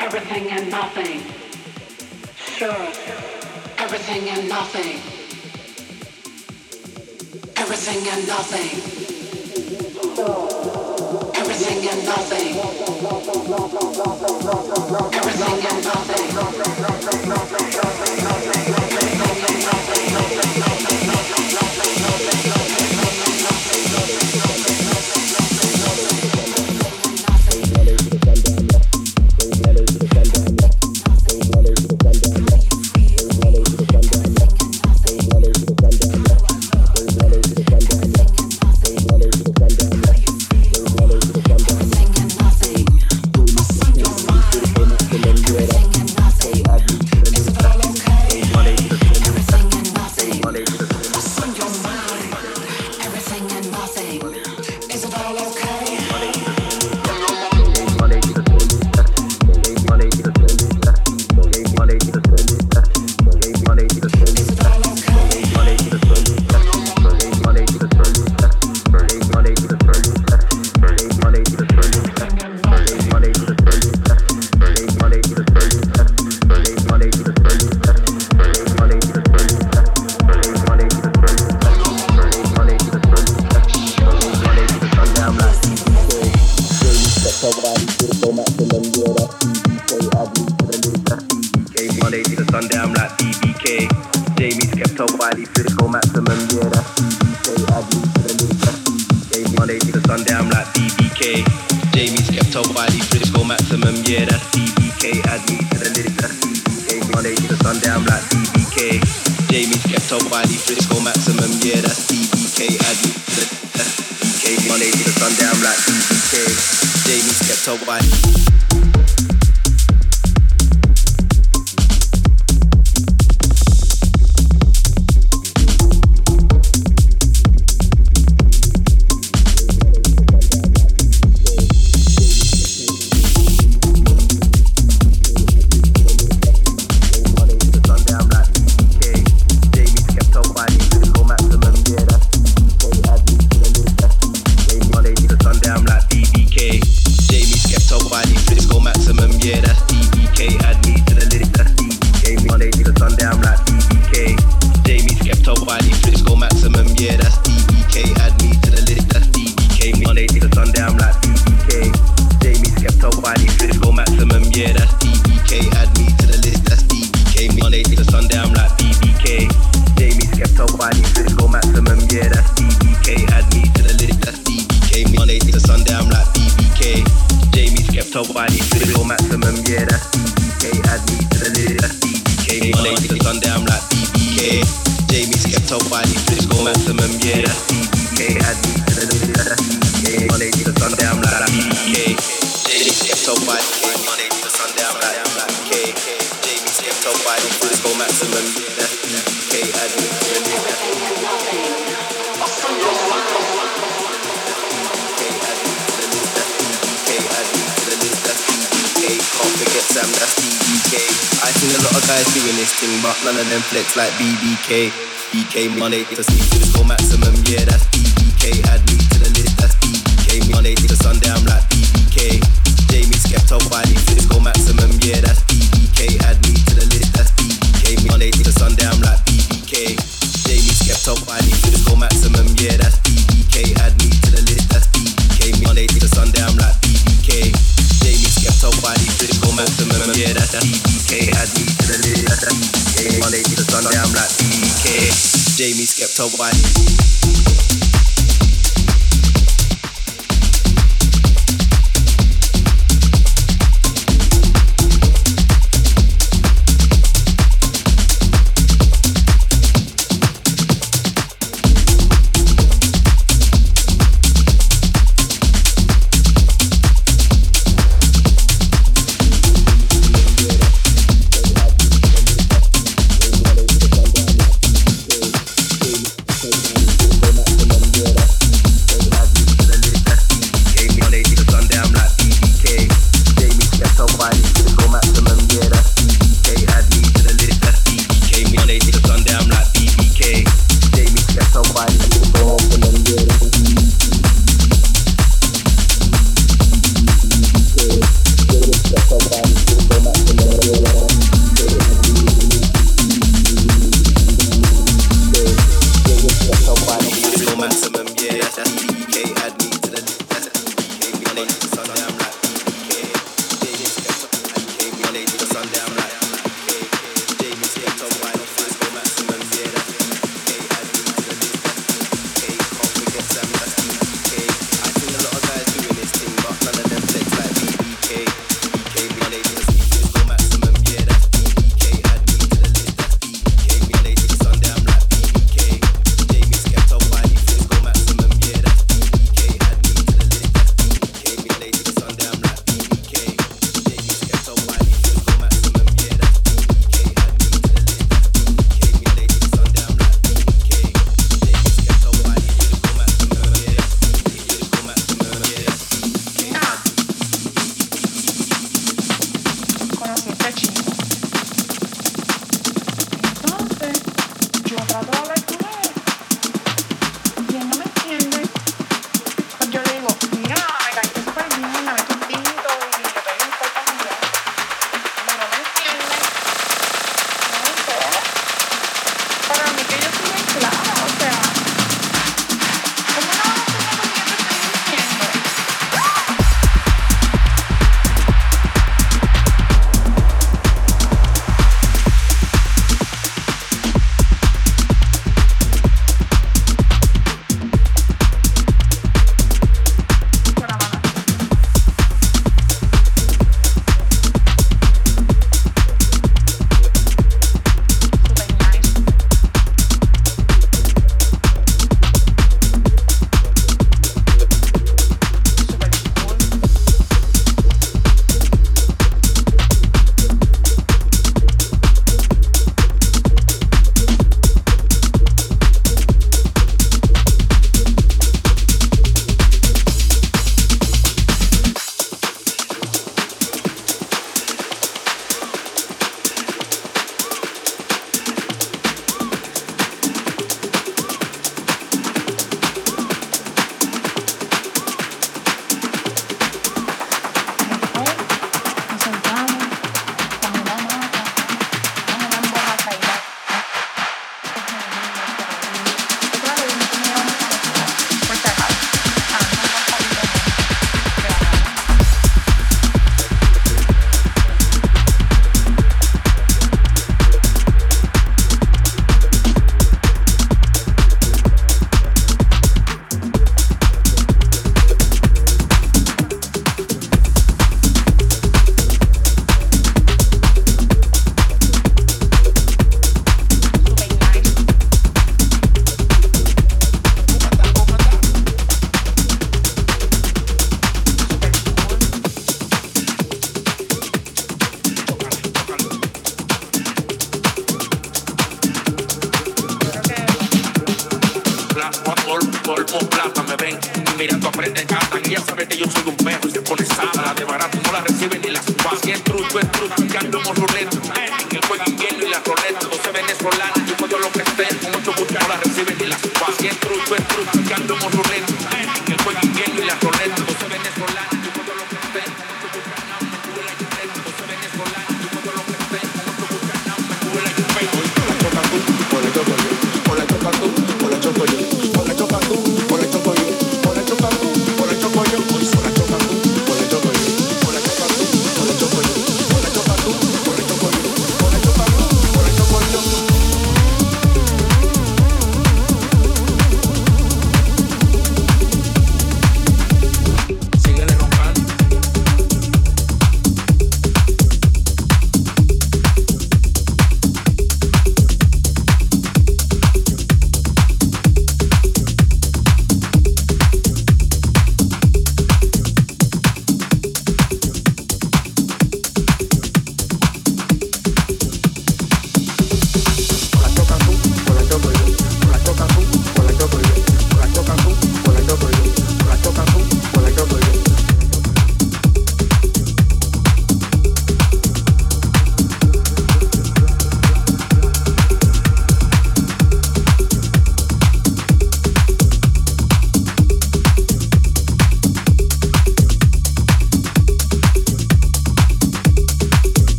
Everything and nothing. Sure. Everything and nothing. Everything and nothing. Everything and nothing. so I need to feel maximum. Yeah, that's BBK. Add me to the list. That's BBK. Monday to Sunday, I'm like BBK. Jamie's kept up, I need to score maximum. Yeah, that's BBK. I seen a lot of guys doing this thing, but none of them flex like BBK. BK money to sleep to the score maximum, yeah, that's BBK. Add me to the list, that's BBK money to Sunday, I'm like BBK. Jamie's kept up by the score maximum, yeah, that's BBK. Add me to the list, that's BBK money to Sunday, I'm like BBK. Jamie's kept up by the score maximum, yeah, that's yeah, that's that to the. That's that BBK. Monday to Sunday, I'm like BBK. Jamie Skepta White.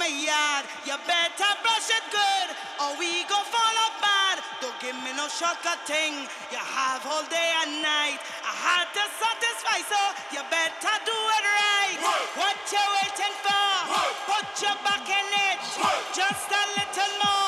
my yard. You better brush it good or we go fall apart. Don't give me no shocker thing. You have all day and night. I had to satisfy, so you better do it right. What you waiting for? Put your back in it. Just a little more.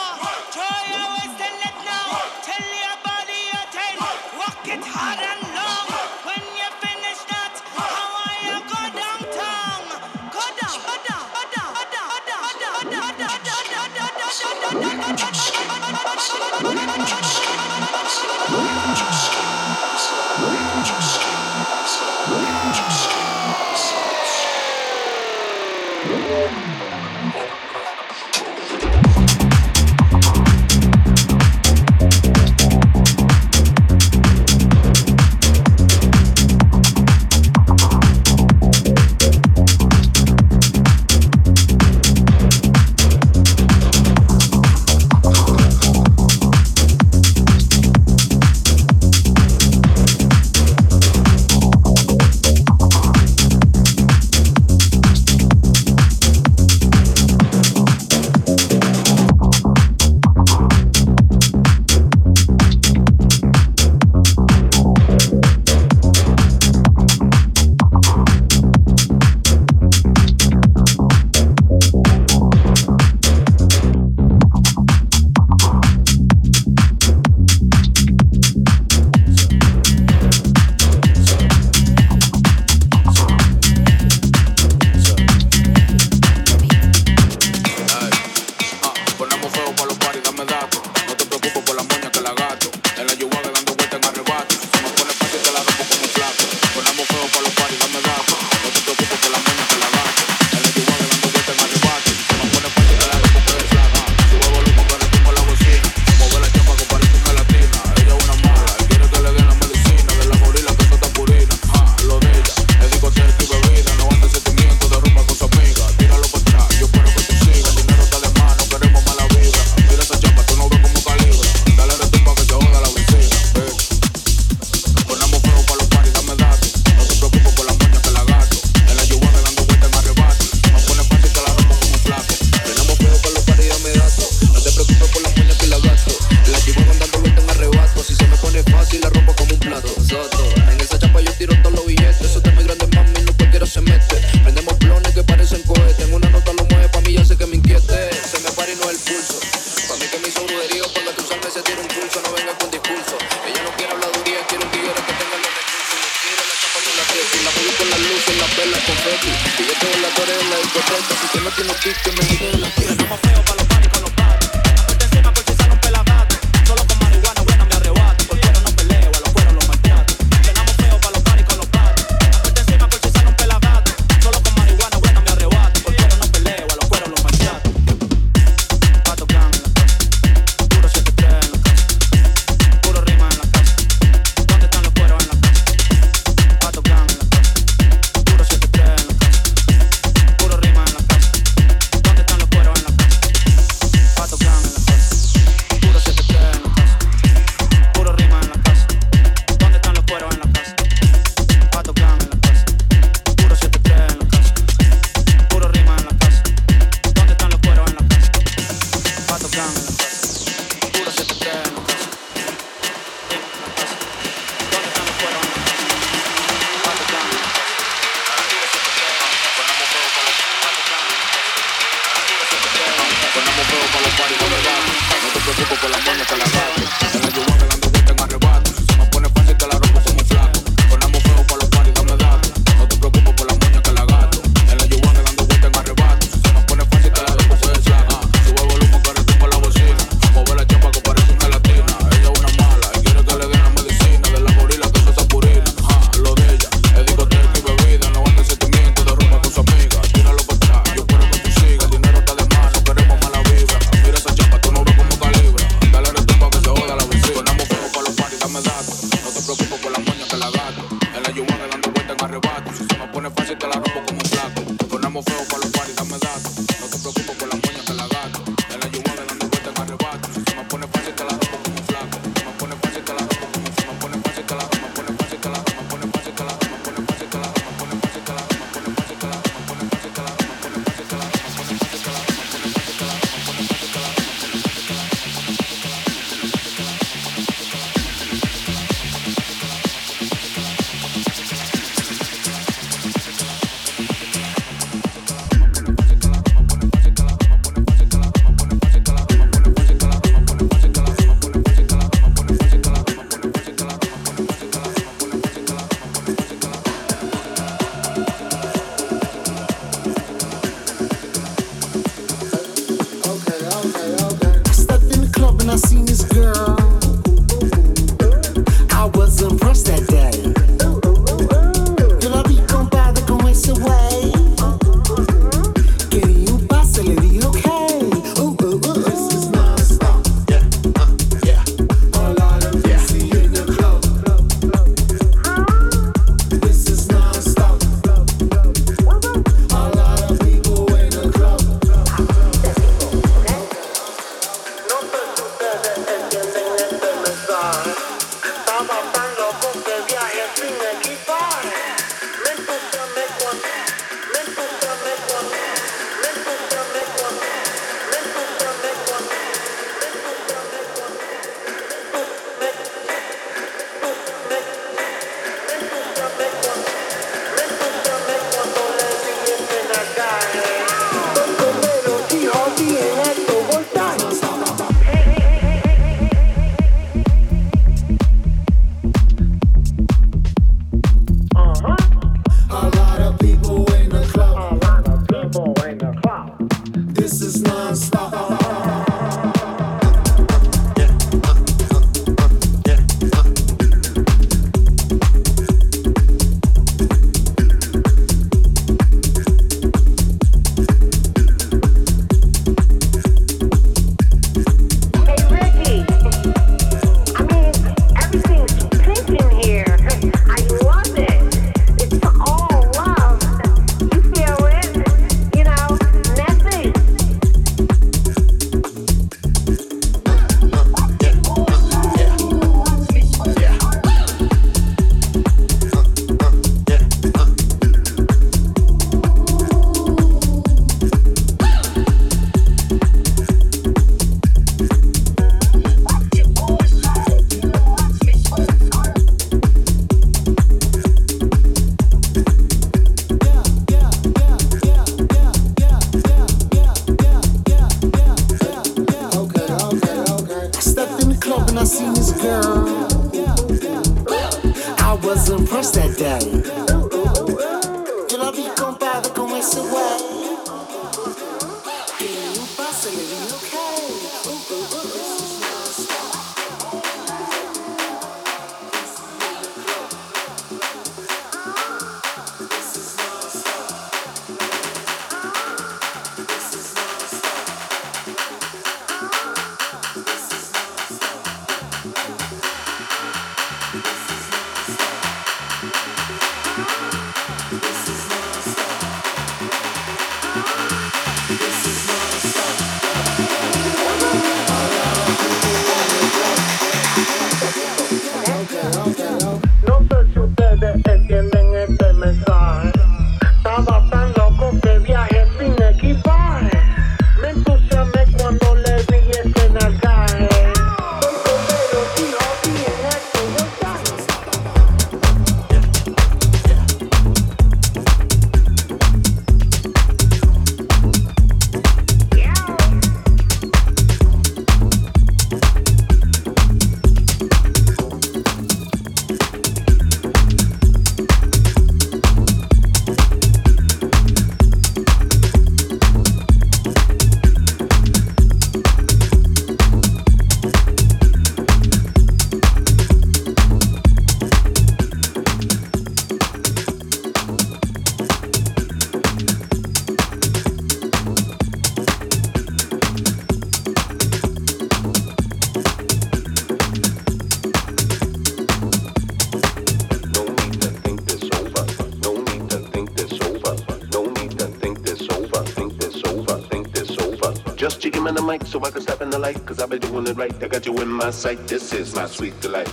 My sight, this is my sweet delight.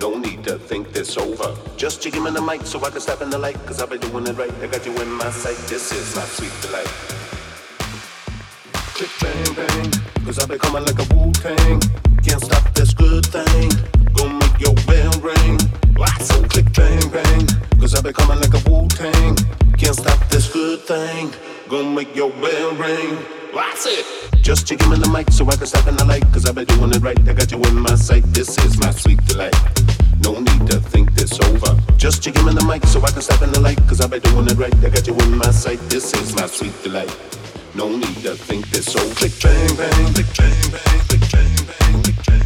No need to think this over. Just jig him in the mic so I can step in the light, cause I've been doing it right. I got you in my sight, this is my sweet delight. Click bang bang, cause I've been coming like a Wu Tang. Can't stop this good thing, gonna make your bell ring. So click bang bang, cause I've been coming like a Wu Tang. Can't stop this good thing, gonna make your bell ring. That's it. Just chick him in the mic so I can stop in the light. Cause I've been doing it right. I got you in my sight. This is my sweet delight. No need to think this over. Just chick him in the mic so I can stop in the light. Cause I've been doing it right. I got you in my sight. This is my sweet delight. No need to think this over. Click bang bang, click bang bang, click bang bang, click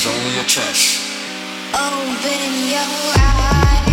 is only a test. Open your eyes.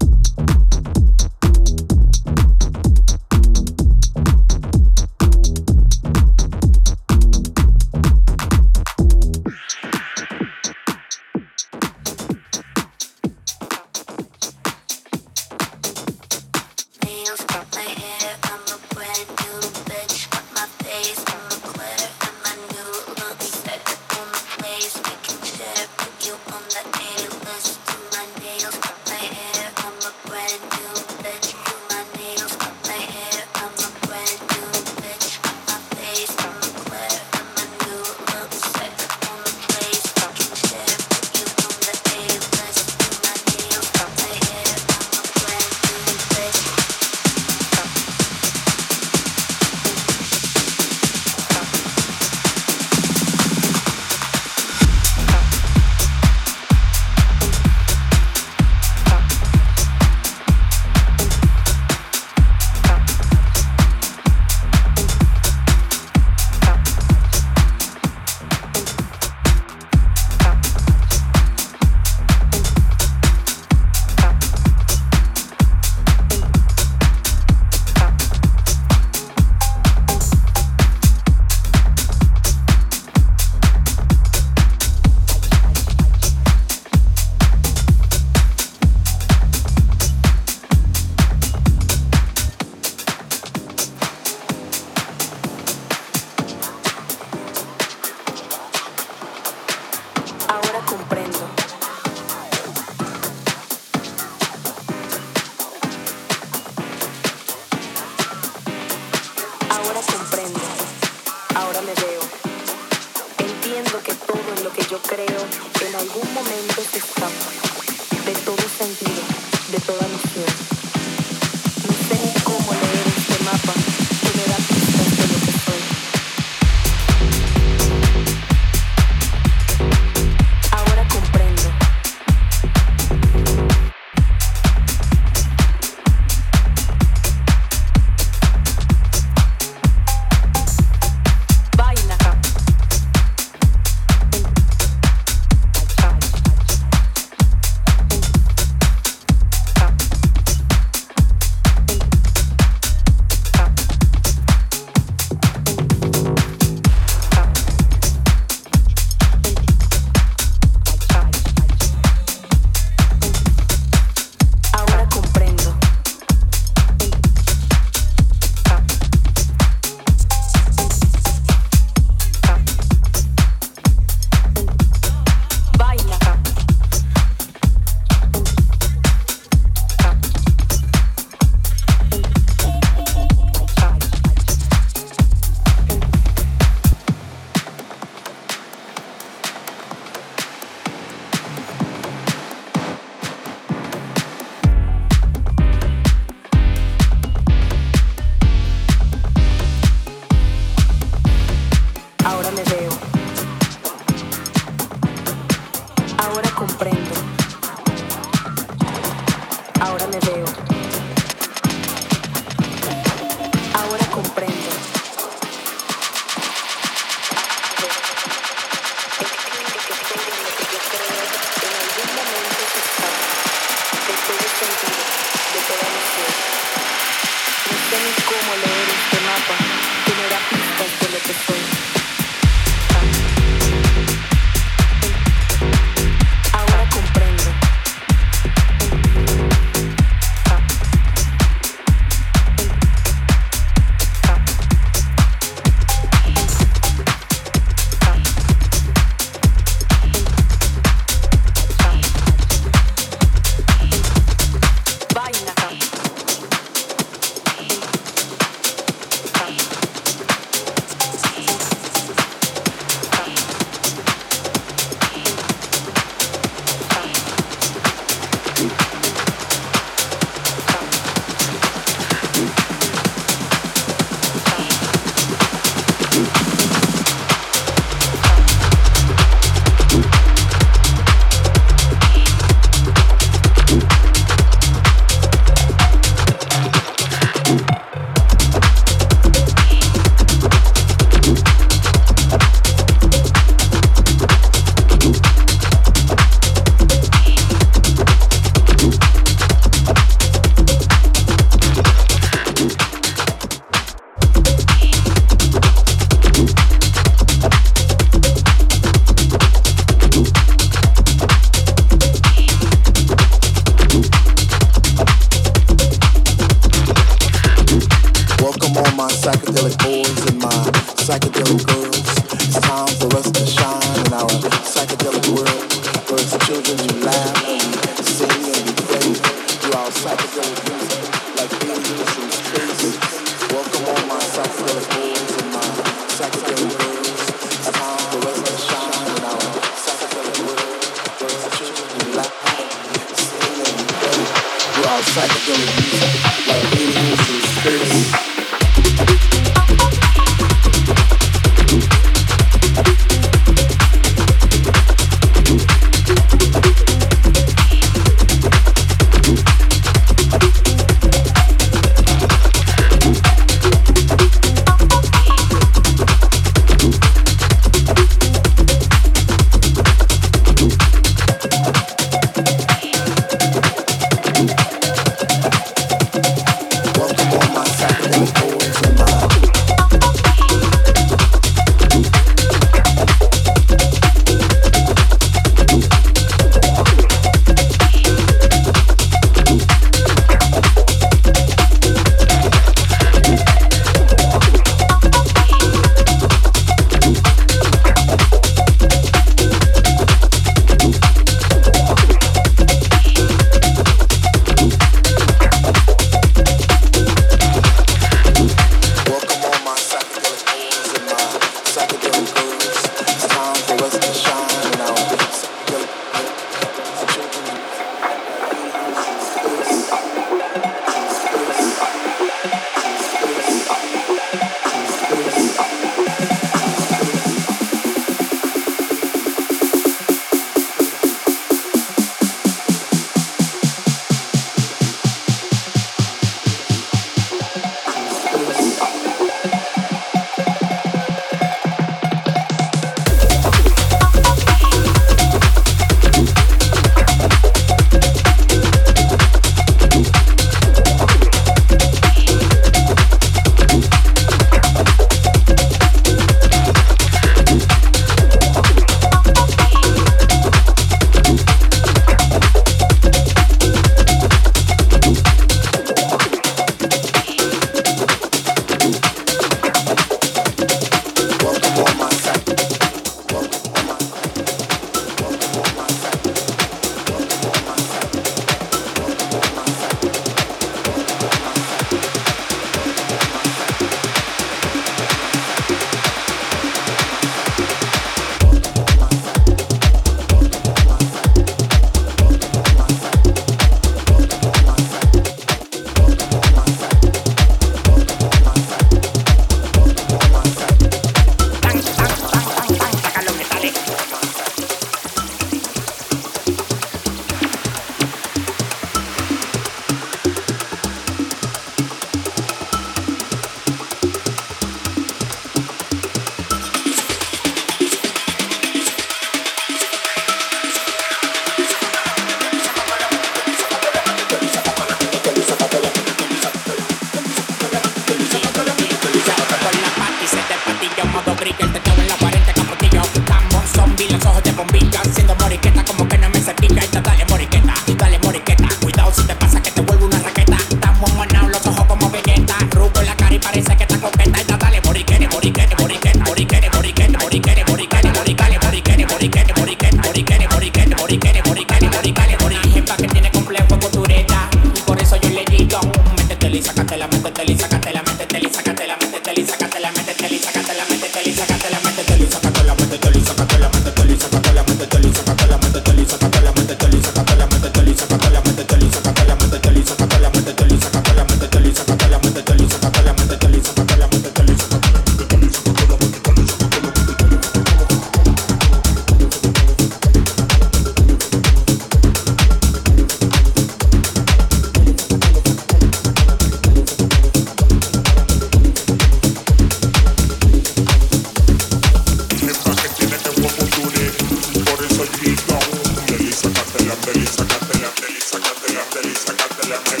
sácatela, sácatela, sácatela,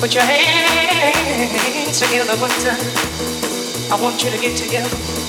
Put your hands together time. I want you to get together.